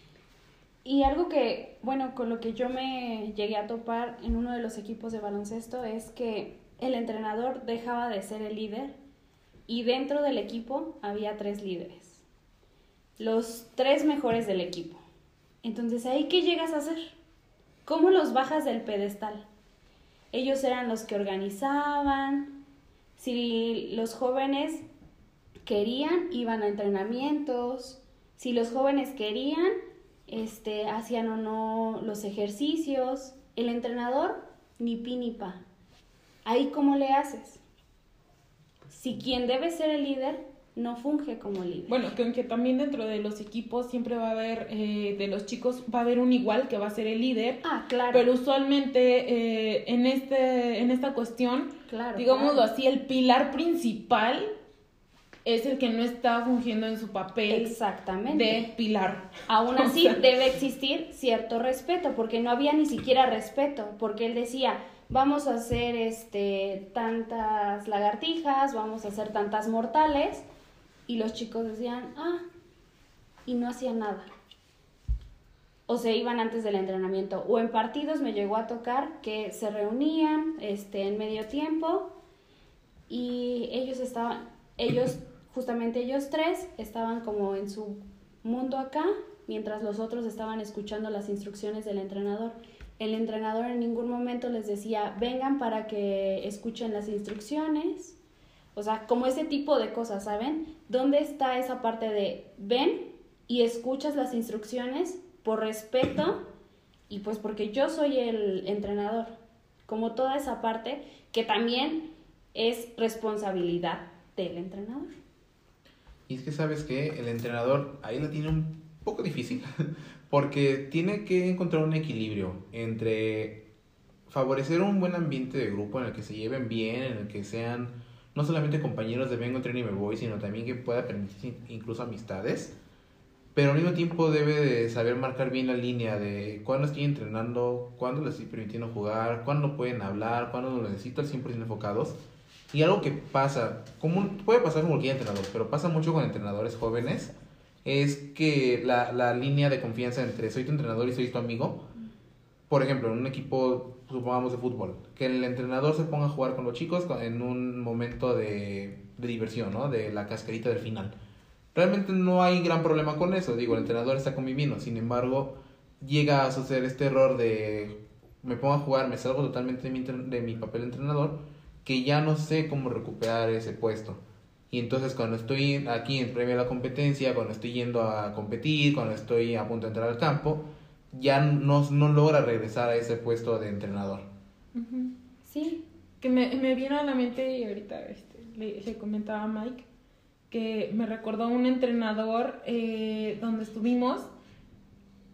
Y algo que, bueno, con lo que yo me llegué a topar en uno de los equipos de baloncesto es que el entrenador dejaba de ser el líder y dentro del equipo había tres líderes. Los tres mejores del equipo. Entonces, ¿ahí qué llegas a hacer? ¿Cómo los bajas del pedestal? Ellos eran los que organizaban. Si los jóvenes querían, iban a entrenamientos. Si los jóvenes querían, este, hacían o no los ejercicios. El entrenador, ni pi ni pa. Ahí cómo le haces. Si quien debe ser el líder no funge como líder. Bueno, que aunque también dentro de los equipos siempre va a haber, eh, de los chicos, va a haber un igual que va a ser el líder. ah, claro. Pero usualmente eh, en, este, en esta cuestión, claro, digámoslo claro. así, el pilar principal es el que no está fungiendo en su papel Exactamente. de pilar. Aún O así sea, debe existir cierto respeto, porque no había ni siquiera respeto, porque él decía, vamos a hacer este tantas lagartijas, vamos a hacer tantas mortales, y los chicos decían, ah, y no hacían nada. O se iban antes del entrenamiento, o en partidos me llegó a tocar que se reunían este, en medio tiempo y ellos estaban, ellos, justamente ellos tres, estaban como en su mundo acá, mientras los otros estaban escuchando las instrucciones del entrenador. El entrenador en ningún momento les decía, vengan para que escuchen las instrucciones. O sea, como ese tipo de cosas, ¿saben? ¿Dónde está esa parte de ven y escuchas las instrucciones por respeto y pues porque yo soy el entrenador? Como toda esa parte que también es responsabilidad del entrenador. Y es que sabes que el entrenador ahí la tiene un poco difícil, porque tiene que encontrar un equilibrio entre favorecer un buen ambiente de grupo en el que se lleven bien, en el que sean no solamente compañeros de vengo, entreno y me voy, sino también que pueda permitir incluso amistades. Pero al mismo tiempo debe de saber marcar bien la línea de cuándo estoy entrenando, cuándo les estoy permitiendo jugar, cuándo pueden hablar, cuándo lo necesito al 100% enfocados. Y algo que pasa, como puede pasar con cualquier entrenador, pero pasa mucho con entrenadores jóvenes, es que la, la línea de confianza entre soy tu entrenador y soy tu amigo, por ejemplo, en un equipo, supongamos de fútbol, que el entrenador se ponga a jugar con los chicos en un momento de, de diversión, ¿no? De la cascarita del final. Realmente no hay gran problema con eso, digo, el entrenador está conviviendo, sin embargo, llega a suceder este error de me pongo a jugar, me salgo totalmente de mi, de mi papel de entrenador, que ya no sé cómo recuperar ese puesto. Y entonces cuando estoy aquí en previa a la competencia, cuando estoy yendo a competir, cuando estoy a punto de entrar al campo, ya no, no logra regresar a ese puesto de entrenador. Sí, Que me, me vino a la mente y ahorita este, le, le comentaba a Mike que me recordó un entrenador eh, donde estuvimos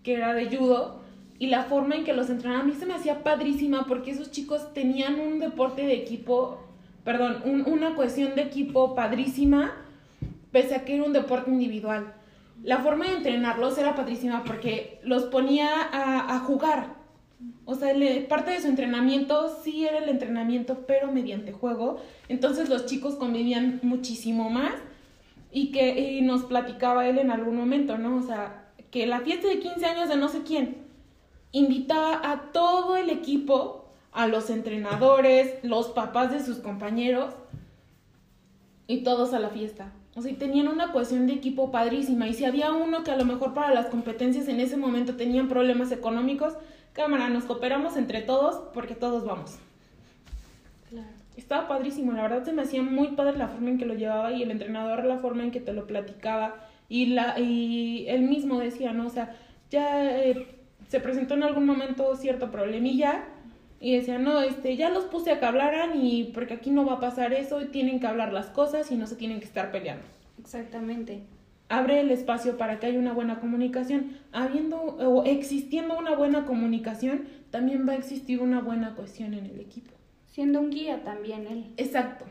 que era de judo, y la forma en que los entrenaban a mí se me hacía padrísima porque esos chicos tenían un deporte de equipo, perdón, un- una cohesión de equipo padrísima, pese a que era un deporte individual. La forma de entrenarlos era padrísima porque los ponía a, a jugar. O sea, le- parte de su entrenamiento sí era el entrenamiento, pero mediante juego. Entonces los chicos convivían muchísimo más y que y nos platicaba él en algún momento, ¿no? O sea, que la fiesta de 15 años de no sé quién invitaba a todo el equipo, a los entrenadores, los papás de sus compañeros y todos a la fiesta. O sea, y tenían una cohesión de equipo padrísima. Y si había uno que a lo mejor para las competencias en ese momento tenían problemas económicos, cámara, nos cooperamos entre todos porque todos vamos. Claro. Estaba padrísimo, la verdad se me hacía muy padre la forma en que lo llevaba y el entrenador la forma en que te lo platicaba y la y él mismo decía, ¿no? O sea, ya eh, se presentó en algún momento cierto problemilla y decía, no, este, ya los puse a que hablaran y porque aquí no va a pasar eso y tienen que hablar las cosas y no se tienen que estar peleando. Exactamente. Abre el espacio para que haya una buena comunicación. Habiendo o existiendo una buena comunicación, también va a existir una buena cohesión en el equipo. Siendo un guía también él. Exacto.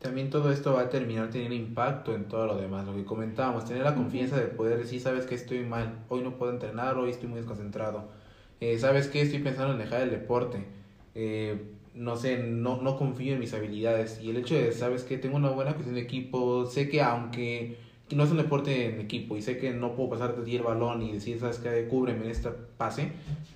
También todo esto va a terminar teniendo impacto en todo lo demás, lo que comentábamos, tener la confianza de poder decir, sabes que estoy mal, hoy no puedo entrenar, hoy estoy muy desconcentrado, Eh, sabes que estoy pensando en dejar el deporte, Eh, no sé, no, no confío en mis habilidades y el hecho de, sabes que tengo una buena cuestión de equipo, sé que aunque no es un deporte en equipo y sé que no puedo pasarte a ti el balón y decir, sabes que cúbreme en esta pase,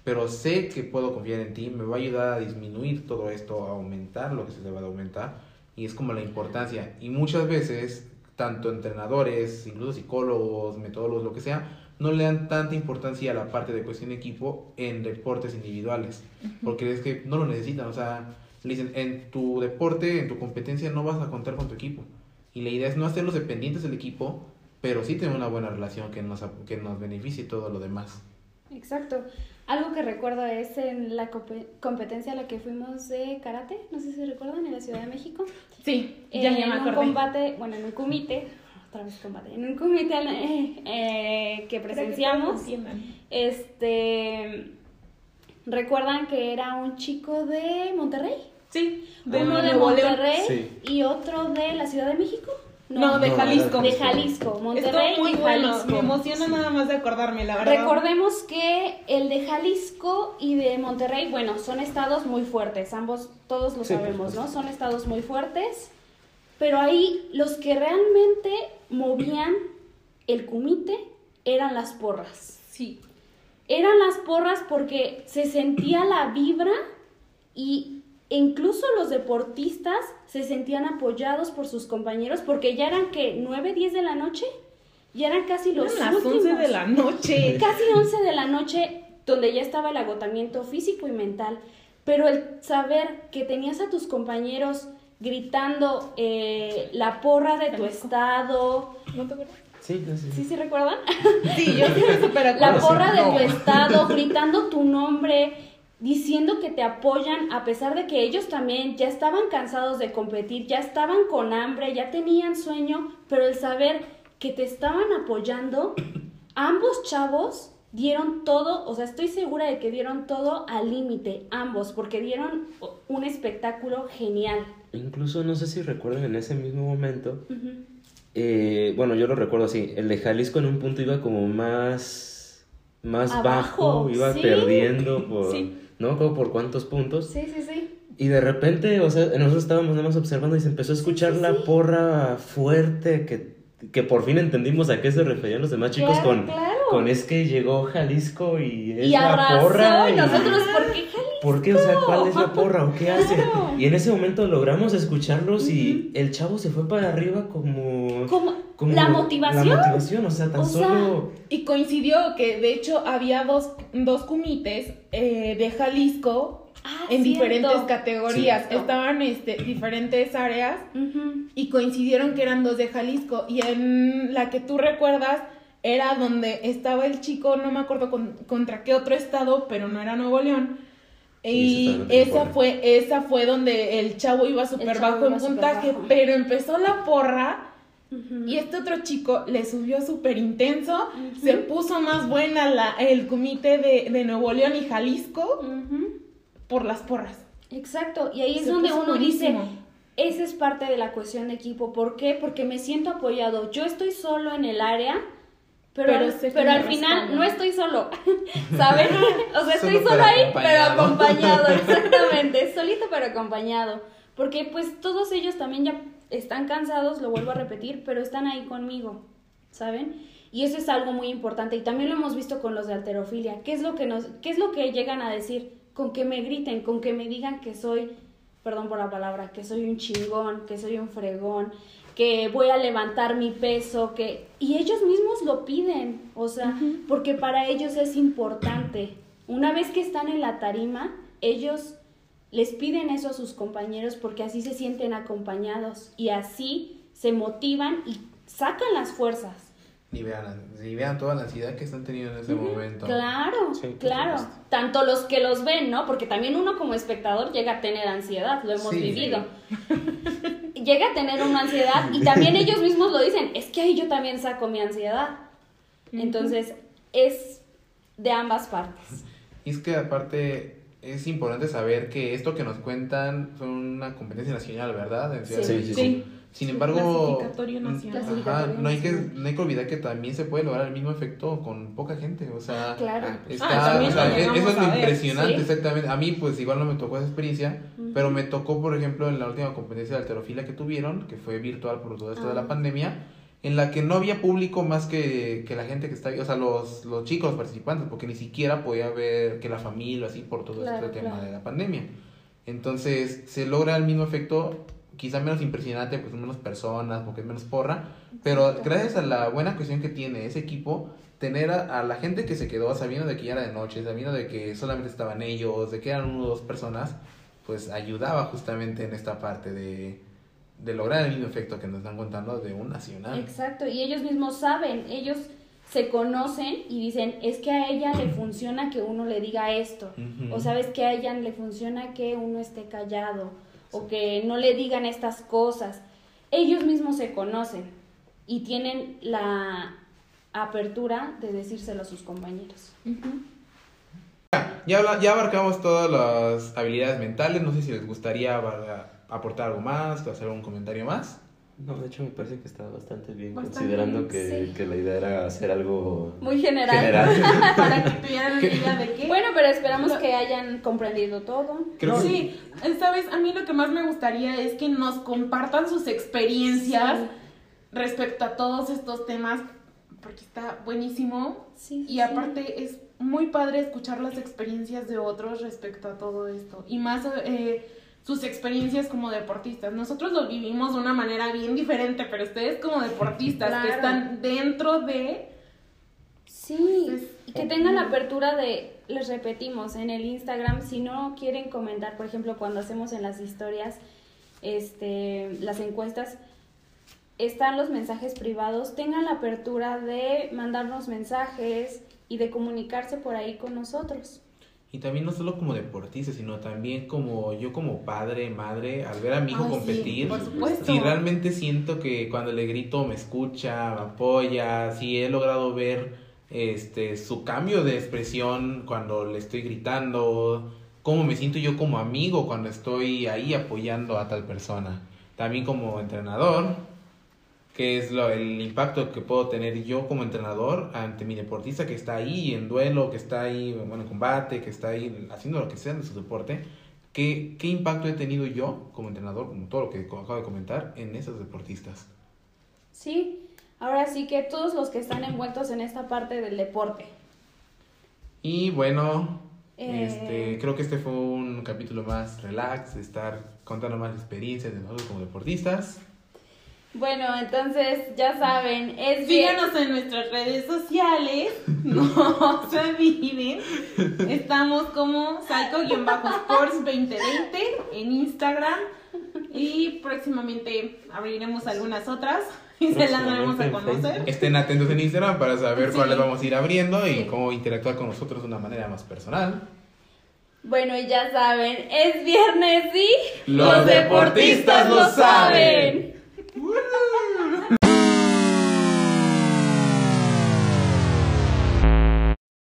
pero sé que puedo confiar en ti, me va a ayudar a disminuir todo esto, a aumentar lo que se deba de aumentar y es como la importancia. Y muchas veces, tanto entrenadores, incluso psicólogos, metodólogos, lo que sea, no le dan tanta importancia a la parte de cuestión de equipo en deportes individuales, porque es que no lo necesitan, o sea, le dicen, en tu deporte, en tu competencia no vas a contar con tu equipo. Y la idea es no hacerlos dependientes del equipo, pero sí tener una buena relación que nos, que nos beneficie todo lo demás. Exacto. Algo que recuerdo es en la compe- competencia a la que fuimos de karate, no sé si recuerdan, en la Ciudad de México. Sí, ya, en ya me un acordé. combate, bueno, en un comité, otra vez combate, en un comité eh, eh, que presenciamos, Entiendan. este, recuerdan que era un chico de Monterrey, Sí, uno de Nuevo León. Monterrey Sí. y otro de la Ciudad de México. No, de Jalisco. de Jalisco, Monterrey muy y bueno. Jalisco. Me emociona Sí. nada más de acordarme, la verdad. Recordemos que el de Jalisco y de Monterrey, bueno, son estados muy fuertes, ambos, todos lo Sí, sabemos, ¿no? Son estados muy fuertes, pero ahí los que realmente movían el kumite eran las porras. Sí. Eran las porras porque se sentía la vibra y incluso los deportistas se sentían apoyados por sus compañeros porque ya eran que 9, 10 de la noche, ya eran casi los Eran las últimos. 11 de la noche. Casi 11 de la noche, donde ya estaba el agotamiento físico y mental, pero el saber que tenías a tus compañeros gritando eh, la porra de tu estado, ¿No te acuerdas? Sí, sí, sí. ¿sí se recuerdan? Sí, yo sí me La porra de no. tu estado, gritando tu nombre, diciendo que te apoyan, a pesar de que ellos también ya estaban cansados de competir, ya estaban con hambre, ya tenían sueño, pero el saber que te estaban apoyando, ambos chavos dieron todo, o sea, estoy segura de que dieron todo al límite, ambos, porque dieron un espectáculo genial. Incluso no sé si recuerdan en ese mismo momento, eh, bueno, yo lo recuerdo así, el de Jalisco en un punto iba como más, más Abajo, bajo, iba sí. perdiendo por, Sí. ¿No? Como por cuántos puntos. Sí, sí, sí. Y de repente, o sea, nosotros estábamos nada más observando y se empezó a escuchar Sí, la porra fuerte que, que por fin entendimos a qué se referían los demás chicos Claro, con, claro. con es que llegó Jalisco y es Y la arrasó, porra. y nosotros, ¿por qué Jalisco? ¿Por qué? O sea, ¿cuál es la porra o qué hace? Claro. Y en ese momento logramos escucharlos y el chavo se fue para arriba como... Como, como la motivación. La motivación, o sea, tan O sea, solo... Y coincidió que de hecho había dos, dos kumites eh, de Jalisco Ah, en cierto. diferentes categorías. Cierto. Estaban este, diferentes áreas y coincidieron que eran dos de Jalisco. Y en la que tú recuerdas era donde estaba el chico, no me acuerdo con- contra qué otro estado, pero no era Nuevo León. Y esa fue, esa fue donde el chavo iba súper bajo en iba puntaje, pero empezó la porra Y este otro chico le subió súper intenso, se puso más buena la, el comité de, de Nuevo León y Jalisco por las porras. Exacto, y ahí es donde uno dice, esa es parte de la cuestión de equipo. ¿Por qué? Porque me siento apoyado. Yo estoy solo en el área, pero, Pero al, pero al final no estoy solo, ¿saben? O sea, estoy Solo, ahí, pero acompañado. acompañado, exactamente, solito pero acompañado. Porque pues todos ellos también ya están cansados, lo vuelvo a repetir, pero están ahí conmigo, ¿saben? Y eso es algo muy importante y también lo hemos visto con los de alterofilia. ¿Qué es lo que nos qué es lo que llegan a decir? Con que me griten, con que me digan que soy, perdón por la palabra, que soy un chingón, que soy un fregón, que voy a levantar mi peso, que y ellos mismos lo piden, o sea, porque para ellos es importante. Una vez que están en la tarima, ellos les piden eso a sus compañeros porque así se sienten acompañados y así se motivan y sacan las fuerzas. Y vean, y vean toda la ansiedad que están teniendo en ese momento. Claro, Sí, claro. supuesto. Tanto los que los ven, ¿no? Porque también uno como espectador llega a tener ansiedad, lo hemos Sí. vivido. llega a tener una ansiedad y también ellos mismos lo dicen, es que ahí yo también saco mi ansiedad. Entonces, es de ambas partes. Y es que aparte es importante saber que esto que nos cuentan son una competencia nacional, ¿verdad? En Ciudad de México. sí. Sin embargo, Clasificatorio mm, nacional. ajá, Clasificatorio no, hay que, no hay que olvidar que también se puede lograr el mismo efecto con poca gente. O sea, Claro. Está, Ah, o sea, eso es lo impresionante, sí. exactamente. A mí, pues igual no me tocó esa experiencia, pero me tocó, por ejemplo, en la última competencia de alterofilia que tuvieron, que fue virtual por todo esto de Ah. la pandemia, en la que no había público más que, que la gente que está ahí, o sea, los, los chicos los participantes, porque ni siquiera podía ver que la familia, así, por todo Claro, este tema claro. de la pandemia. Entonces, se logra el mismo efecto, quizá menos impresionante, pues menos personas, porque es menos porra, pero gracias a la buena cuestión que tiene ese equipo, tener a, a la gente que se quedó sabiendo de que ya era de noche, sabiendo de que solamente estaban ellos, de que eran uno o dos personas, pues ayudaba justamente en esta parte de, de lograr el mismo efecto que nos están contando de un nacional. Exacto, y ellos mismos saben, ellos se conocen y dicen, es que a ella le funciona que uno le diga esto, o sabes que a ella le funciona que uno esté callado, o que no le digan estas cosas. Ellos mismos se conocen y tienen la apertura de decírselo a sus compañeros. Ya, habla- ya abarcamos todas las habilidades mentales, no sé si les gustaría aportar algo más, hacer un comentario más. No, de hecho me parece que está bastante bien, Bastante considerando que, sí. que la idea era hacer algo Muy general. general. Para que tuvieran una idea de qué. Bueno, pero esperamos que hayan comprendido todo. Creo que- sí, sabes, a mí lo que más me gustaría es que nos compartan sus experiencias Sí. respecto a todos estos temas, porque está buenísimo. Sí, Y sí. aparte es muy padre escuchar las experiencias de otros respecto a todo esto. Y más eh, sus experiencias como deportistas. Nosotros lo vivimos de una manera bien diferente, pero ustedes como deportistas que están dentro de... Sí, y que tengan la apertura de, les repetimos, en el Instagram, si no quieren comentar, por ejemplo, cuando hacemos en las historias, este, las encuestas, están los mensajes privados, tengan la apertura de mandarnos mensajes y de comunicarse por ahí con nosotros. Y también no solo como deportista, sino también como yo como padre, madre, al ver a mi hijo Ay, competir, si realmente siento que cuando le grito me escucha, me apoya, si he logrado ver este su cambio de expresión cuando le estoy gritando, cómo me siento yo como amigo cuando estoy ahí apoyando a tal persona. También como entrenador, que es lo, el impacto que puedo tener yo como entrenador ante mi deportista que está ahí en duelo, que está ahí bueno, en combate, que está ahí haciendo lo que sea de su deporte. ¿Qué, ¿Qué impacto he tenido yo como entrenador, como todo lo que acabo de comentar, en esos deportistas? Sí, ahora sí que todos los que están envueltos en esta parte del deporte. Y bueno, Eh. este, creo que este fue un capítulo más relax, de estar contando más experiencias de nosotros como deportistas. Bueno, entonces ya saben, es bien- Síganos en nuestras redes sociales, no se olviden. Estamos como Psycho-Sports2020 en Instagram y próximamente abriremos algunas otras y se las daremos a conocer. Estén atentos en Instagram para saber Sí. cuáles vamos a ir abriendo y Sí. cómo interactuar con nosotros de una manera más personal. Bueno, y ya saben, es viernes y Los deportistas lo saben. Woo!